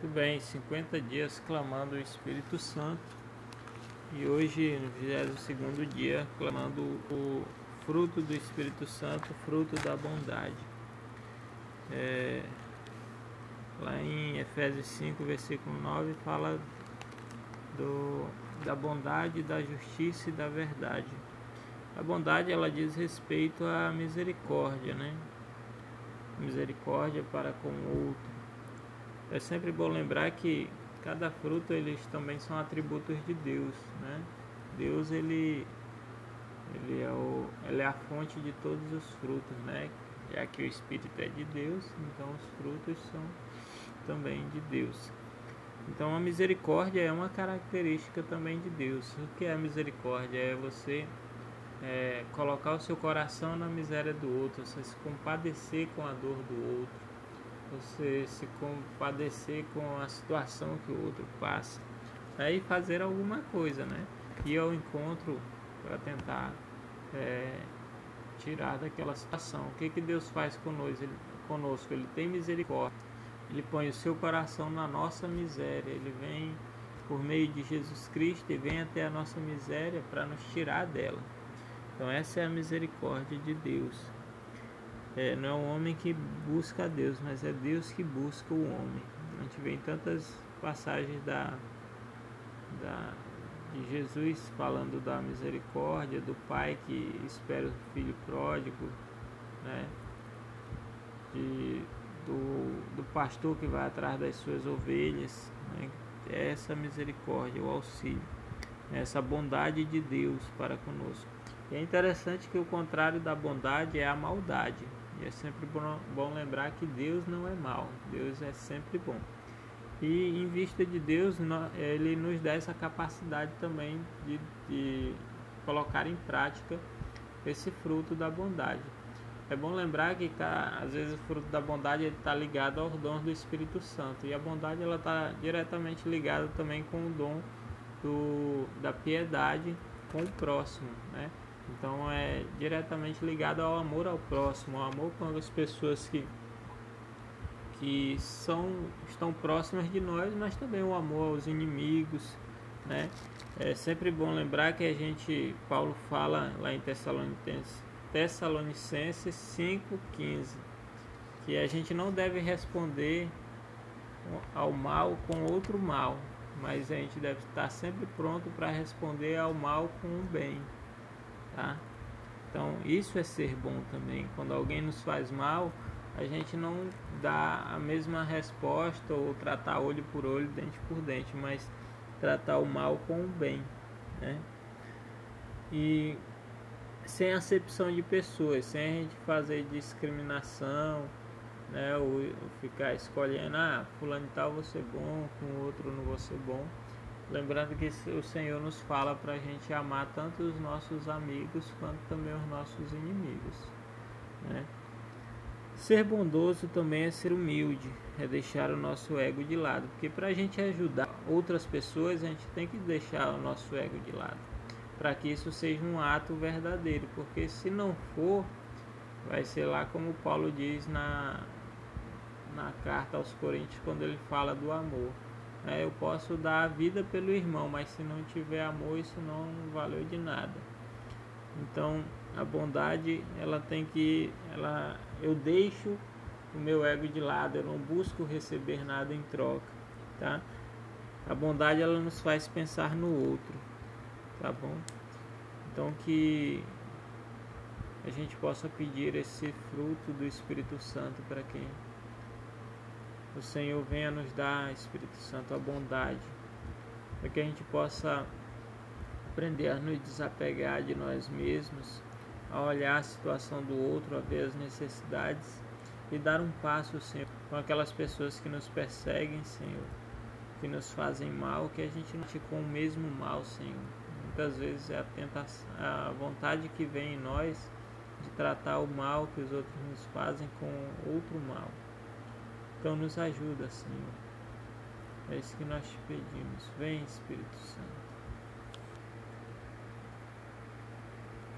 Muito bem, 50 dias clamando o Espírito Santo e hoje, no 22 dia, clamando o fruto do Espírito Santo, fruto da bondade. É, lá em Efésios 5, versículo 9, fala do, da bondade, da justiça e da verdade. A bondade ela diz respeito à misericórdia, né? Misericórdia para com o outro é sempre bom lembrar que cada fruto eles também são atributos de Deus, né? Deus ele ele é, o, ele é a fonte de todos os frutos, né? Já que o Espírito é de Deus, então os frutos são também de Deus. Então a misericórdia é uma característica também de Deus. O que é a misericórdia? É você é, colocar o seu coração na miséria do outro, você se compadecer com a dor do outro você se compadecer com a situação que o outro passa, aí fazer alguma coisa, né? Ir ao encontro para tentar é, tirar daquela situação. O que, que Deus faz conosco? Ele, conosco? Ele tem misericórdia, Ele põe o seu coração na nossa miséria, Ele vem por meio de Jesus Cristo e vem até a nossa miséria para nos tirar dela. Então essa é a misericórdia de Deus. É, não é o homem que busca a Deus, mas é Deus que busca o homem. A gente vê em tantas passagens da, da, de Jesus falando da misericórdia, do pai que espera o filho pródigo, né? De, do, do pastor que vai atrás das suas ovelhas. Né? É essa misericórdia, o auxílio, essa bondade de Deus para conosco. E é interessante que o contrário da bondade é a maldade. E é sempre bom, lembrar que Deus não é mal, Deus é sempre bom. E em vista de Deus, Ele nos dá essa capacidade também de, de colocar em prática esse fruto da bondade. É bom lembrar que às vezes o fruto da bondade está ligado aos dons do Espírito Santo e a bondade ela está diretamente ligada também com o dom do, da piedade com o próximo, né? Então é diretamente ligado ao amor ao próximo, ao amor com as pessoas que que são estão próximas de nós, mas também o amor aos inimigos, né? É sempre bom lembrar que a gente Paulo fala lá em Tessalonicenses, Tessalonicenses 5:15, que a gente não deve responder ao mal com outro mal, mas a gente deve estar sempre pronto para responder ao mal com o bem tá? Então isso é ser bom também. Quando alguém nos faz mal, a gente não dá a mesma resposta ou tratar olho por olho, dente por dente, mas tratar o mal com o bem, né? E sem acepção de pessoas, sem a gente fazer discriminação, né? Ou, ficar escolhendo, ah, fulano tal vou ser bom, com outro não ser bom. Lembrando que o Senhor nos fala para a gente amar tanto os nossos amigos quanto também os nossos inimigos. Né? Ser bondoso também é ser humilde, é deixar o nosso ego de lado, porque para a gente ajudar outras pessoas, a gente tem que deixar o nosso ego de lado, para que isso seja um ato verdadeiro, porque se não for, vai ser lá como Paulo diz na, na carta aos Coríntios, quando ele fala do amor é, eu posso dar a vida pelo irmão, mas se não tiver amor, isso não valeu de nada. Então, a bondade, ela tem que, ela, eu deixo o meu ego de lado, eu não busco receber nada em troca, tá? A bondade ela nos faz pensar no outro, tá bom? Então que a gente possa pedir esse fruto do Espírito Santo para quem o Senhor venha nos dar, Espírito Santo, a bondade, para que a gente possa aprender a nos desapegar de nós mesmos, a olhar a situação do outro, a ver as necessidades e dar um passo, Senhor, com aquelas pessoas que nos perseguem, Senhor, que nos fazem mal, que a gente não te com o mesmo mal, Senhor. Muitas vezes é a tentação, a vontade que vem em nós de tratar o mal que os outros nos fazem com outro mal. Então nos ajuda, Senhor. É isso que nós te pedimos. Vem, Espírito Santo.